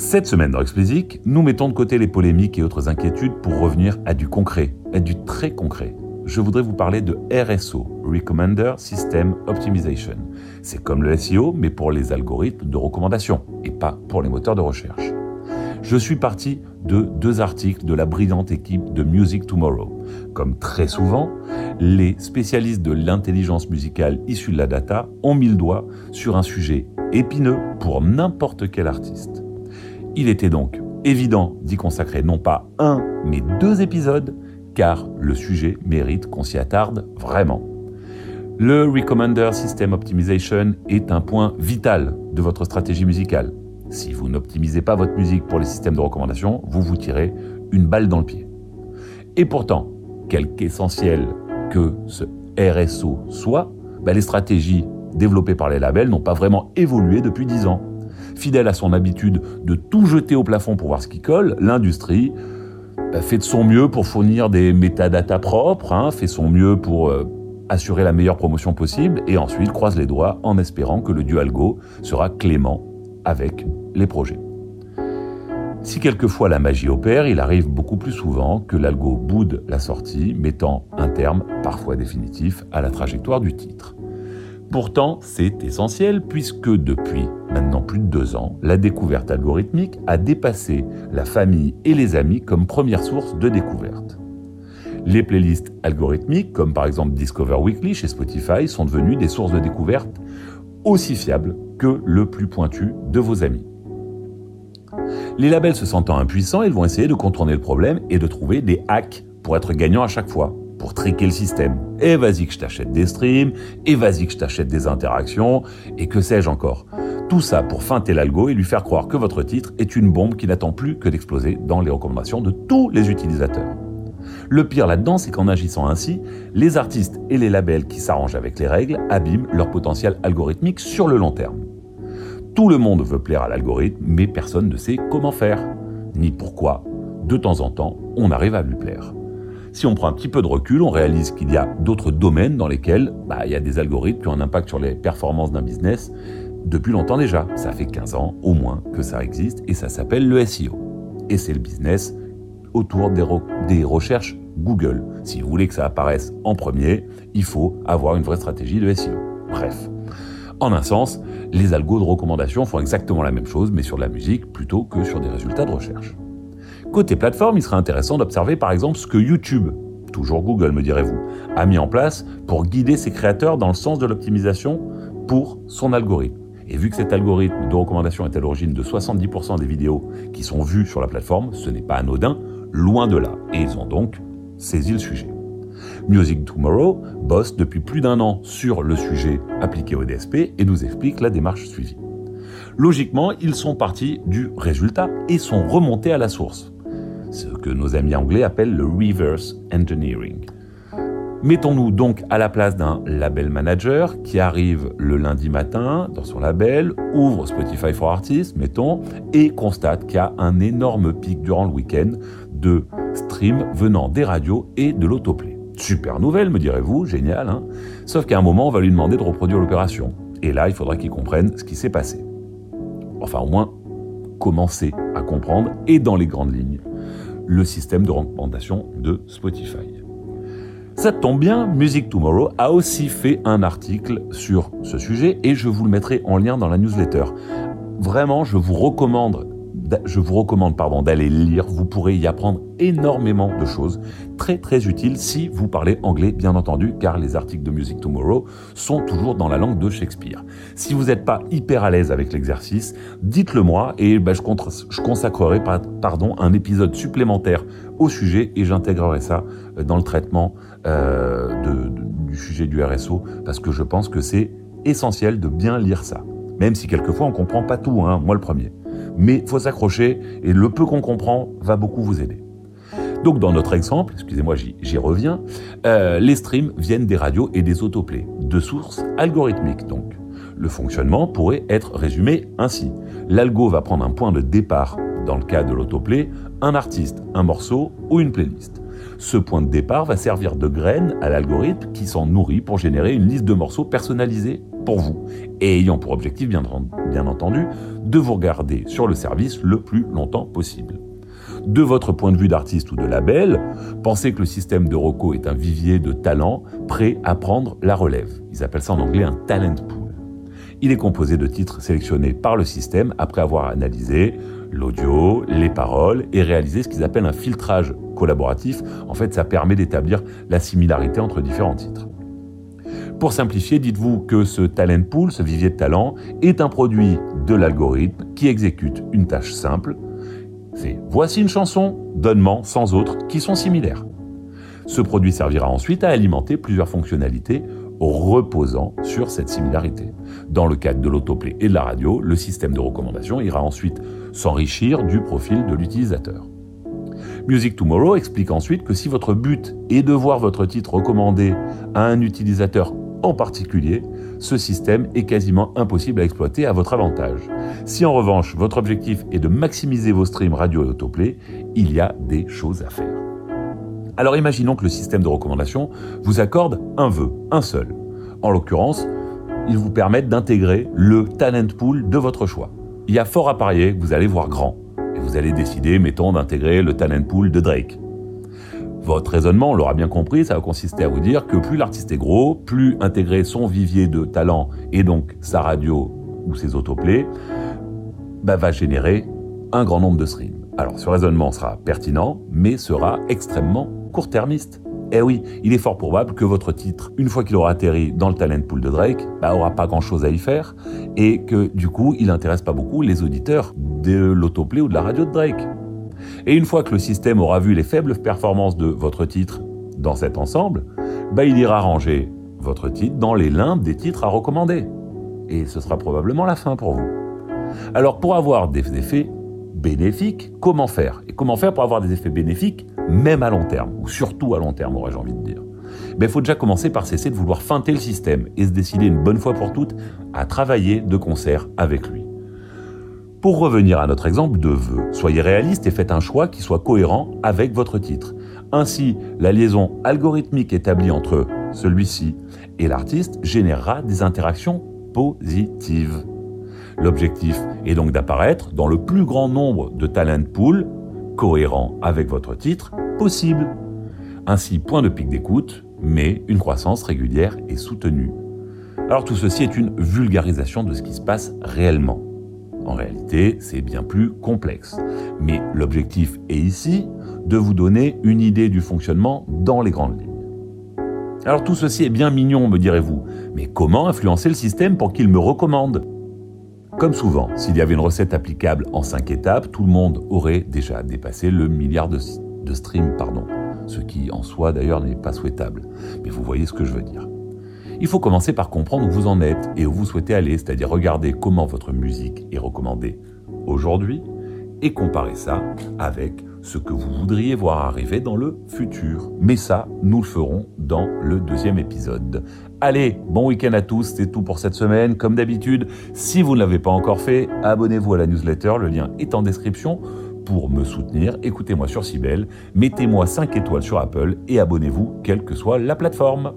Cette semaine dans Explicit, nous mettons de côté les polémiques et autres inquiétudes pour revenir à du concret, à du très concret. Je voudrais vous parler de RSO, Recommender System Optimization. C'est comme le SEO, mais pour les algorithmes de recommandation et pas pour les moteurs de recherche. Je suis parti de deux articles de la brillante équipe de Music Tomorrow. Comme très souvent, les spécialistes de l'intelligence musicale issue de la data ont mis le doigt sur un sujet épineux pour n'importe quel artiste. Il était donc évident d'y consacrer non pas un, mais deux épisodes, car le sujet mérite qu'on s'y attarde vraiment. Le Recommender System Optimization est un point vital de votre stratégie musicale. Si vous n'optimisez pas votre musique pour les systèmes de recommandation, vous vous tirez une balle dans le pied. Et pourtant, quelque essentiel que ce RSO soit, bah, les stratégies développées par les labels n'ont pas vraiment évolué depuis 10 ans. Fidèle à son habitude de tout jeter au plafond pour voir ce qui colle, l'industrie bah, fait de son mieux pour fournir des métadatas propres, hein, fait son mieux pour euh, assurer la meilleure promotion possible, et ensuite croise les doigts en espérant que le dualgo sera clément avec les projets. Si quelquefois la magie opère, il arrive beaucoup plus souvent que l'algo boude la sortie, mettant un terme, parfois définitif, à la trajectoire du titre. Pourtant, c'est essentiel puisque depuis maintenant plus de deux ans, la découverte algorithmique a dépassé la famille et les amis comme première source de découverte. Les playlists algorithmiques, comme par exemple Discover Weekly chez Spotify, sont devenues des sources de découverte aussi fiables que le plus pointu de vos amis. Les labels se sentant impuissants, ils vont essayer de contourner le problème et de trouver des hacks pour être gagnants à chaque fois, pour triquer le système. Et vas-y que je t'achète des streams, et vas-y que je t'achète des interactions, et que sais-je encore. Tout ça pour feinter l'algo et lui faire croire que votre titre est une bombe qui n'attend plus que d'exploser dans les recommandations de tous les utilisateurs. Le pire là-dedans, c'est qu'en agissant ainsi, les artistes et les labels qui s'arrangent avec les règles abîment leur potentiel algorithmique sur le long terme. Tout le monde veut plaire à l'algorithme, mais personne ne sait comment faire, ni pourquoi. De temps en temps, on arrive à lui plaire. Si on prend un petit peu de recul, on réalise qu'il y a d'autres domaines dans lesquels bah, il y a des algorithmes qui ont un impact sur les performances d'un business depuis longtemps déjà. Ça fait 15 ans au moins que ça existe et ça s'appelle le SEO. Et c'est le business autour des, recherches Google. Si vous voulez que ça apparaisse en premier, il faut avoir une vraie stratégie de SEO. Bref. En un sens, les algos de recommandation font exactement la même chose, mais sur la musique plutôt que sur des résultats de recherche. Côté plateforme, il serait intéressant d'observer par exemple ce que YouTube, toujours Google me direz-vous, a mis en place pour guider ses créateurs dans le sens de l'optimisation pour son algorithme. Et vu que cet algorithme de recommandation est à l'origine de 70% des vidéos qui sont vues sur la plateforme, ce n'est pas anodin, loin de là. Et ils ont donc saisi le sujet. Music Tomorrow bosse depuis plus d'un an sur le sujet appliqué au DSP et nous explique la démarche suivie. Logiquement, ils sont partis du résultat et sont remontés à la source, ce que nos amis anglais appellent le reverse engineering. Mettons-nous donc à la place d'un label manager qui arrive le lundi matin dans son label, ouvre Spotify for Artists, mettons, et constate qu'il y a un énorme pic durant le week-end de streams venant des radios et de l'autoplay. Super nouvelle, me direz-vous, génial, hein Sauf qu'à un moment, on va lui demander de reproduire l'opération. Et là, il faudra qu'il comprenne ce qui s'est passé. Enfin, au moins, commencer à comprendre, et dans les grandes lignes, le système de recommandation de Spotify. Ça tombe bien, Music Tomorrow a aussi fait un article sur ce sujet et je vous le mettrai en lien dans la newsletter. Vraiment, je vous recommande je vous recommande pardon, d'aller lire. Vous pourrez y apprendre énormément de choses très très utiles si vous parlez anglais, bien entendu, car les articles de Music Tomorrow sont toujours dans la langue de Shakespeare. Si vous n'êtes pas hyper à l'aise avec l'exercice, dites-le moi et ben, je, consacrerai pardon, un épisode supplémentaire au sujet et j'intégrerai ça euh, dans le traitement euh, du sujet du RSO parce que je pense que c'est essentiel de bien lire ça. Même si quelquefois on comprend pas tout, hein, moi le premier mais faut s'accrocher et le peu qu'on comprend va beaucoup vous aider. Donc dans notre exemple, excusez-moi j'y reviens, euh, les streams viennent des radios et des autoplays, de sources algorithmiques donc. Le fonctionnement pourrait être résumé ainsi. L'algo va prendre un point de départ, dans le cas de l'autoplay, un artiste, un morceau ou une playlist. Ce point de départ va servir de graine à l'algorithme qui s'en nourrit pour générer une liste de morceaux personnalisés pour vous et ayant pour objectif, bien, entendu, de vous regarder sur le service le plus longtemps possible. De votre point de vue d'artiste ou de label, pensez que le système de Rocco est un vivier de talents prêts à prendre la relève. Ils appellent ça en anglais un talent pool. Il est composé de titres sélectionnés par le système après avoir analysé l'audio, les paroles et réalisé ce qu'ils appellent un filtrage collaboratif. En fait, ça permet d'établir la similarité entre différents titres. Pour simplifier, dites-vous que ce talent pool, ce vivier de talent, est un produit de l'algorithme qui exécute une tâche simple. C'est voici une chanson, donnement sans autres, qui sont similaires. Ce produit servira ensuite à alimenter plusieurs fonctionnalités reposant sur cette similarité. Dans le cadre de l'autoplay et de la radio, le système de recommandation ira ensuite s'enrichir du profil de l'utilisateur. Music Tomorrow explique ensuite que si votre but est de voir votre titre recommandé à un utilisateur en particulier, ce système est quasiment impossible à exploiter à votre avantage. Si en revanche votre objectif est de maximiser vos streams radio et autoplay, il y a des choses à faire. Alors imaginons que le système de recommandation vous accorde un vœu, un seul. En l'occurrence, il vous permette d'intégrer le talent pool de votre choix. Il y a fort à parier que vous allez voir grand et vous allez décider, mettons, d'intégrer le talent pool de Drake. Votre raisonnement, on l'aura bien compris, ça va consister à vous dire que plus l'artiste est gros, plus intégrer son vivier de talent et donc sa radio ou ses autoplays bah, va générer un grand nombre de streams. Alors ce raisonnement sera pertinent, mais sera extrêmement court-termiste. Eh oui, il est fort probable que votre titre, une fois qu'il aura atterri dans le talent pool de Drake, bah, aura pas grand-chose à y faire et que du coup, il n'intéresse pas beaucoup les auditeurs de l'autoplay ou de la radio de Drake. Et une fois que le système aura vu les faibles performances de votre titre dans cet ensemble, bah, il ira ranger votre titre dans les limbes des titres à recommander. Et ce sera probablement la fin pour vous. Alors pour avoir des effets bénéfiques, comment faire? Et comment faire pour avoir des effets bénéfiques même à long terme, ou surtout à long terme, aurais-je envie de dire? Il ben, faut déjà commencer par cesser de vouloir feinter le système et se décider une bonne fois pour toutes à travailler de concert avec lui. Pour revenir à notre exemple de vœux, soyez réaliste et faites un choix qui soit cohérent avec votre titre. Ainsi, la liaison algorithmique établie entre celui-ci et l'artiste générera des interactions positives. L'objectif est donc d'apparaître dans le plus grand nombre de talent pools cohérent avec votre titre possible. Ainsi, point de pic d'écoute, mais une croissance régulière et soutenue. Alors tout ceci est une vulgarisation de ce qui se passe réellement. En réalité, c'est bien plus complexe. Mais l'objectif est ici de vous donner une idée du fonctionnement dans les grandes lignes. Alors tout ceci est bien mignon, me direz-vous, mais comment influencer le système pour qu'il me recommande? Comme souvent, s'il y avait une recette applicable en 5 étapes, tout le monde aurait déjà dépassé le milliard de, streams, pardon. Ce qui en soi d'ailleurs n'est pas souhaitable. Mais vous voyez ce que je veux dire. Il faut commencer par comprendre où vous en êtes et où vous souhaitez aller, c'est-à-dire regarder comment votre musique est recommandée aujourd'hui et comparer ça avec ce que vous voudriez voir arriver dans le futur. Mais ça, nous le ferons dans le deuxième épisode. Allez, bon week-end à tous, c'est tout pour cette semaine. Comme d'habitude, si vous ne l'avez pas encore fait, abonnez-vous à la newsletter, le lien est en description. Pour me soutenir, écoutez-moi sur Cybelle, mettez-moi 5 étoiles sur Apple et abonnez-vous quelle que soit la plateforme.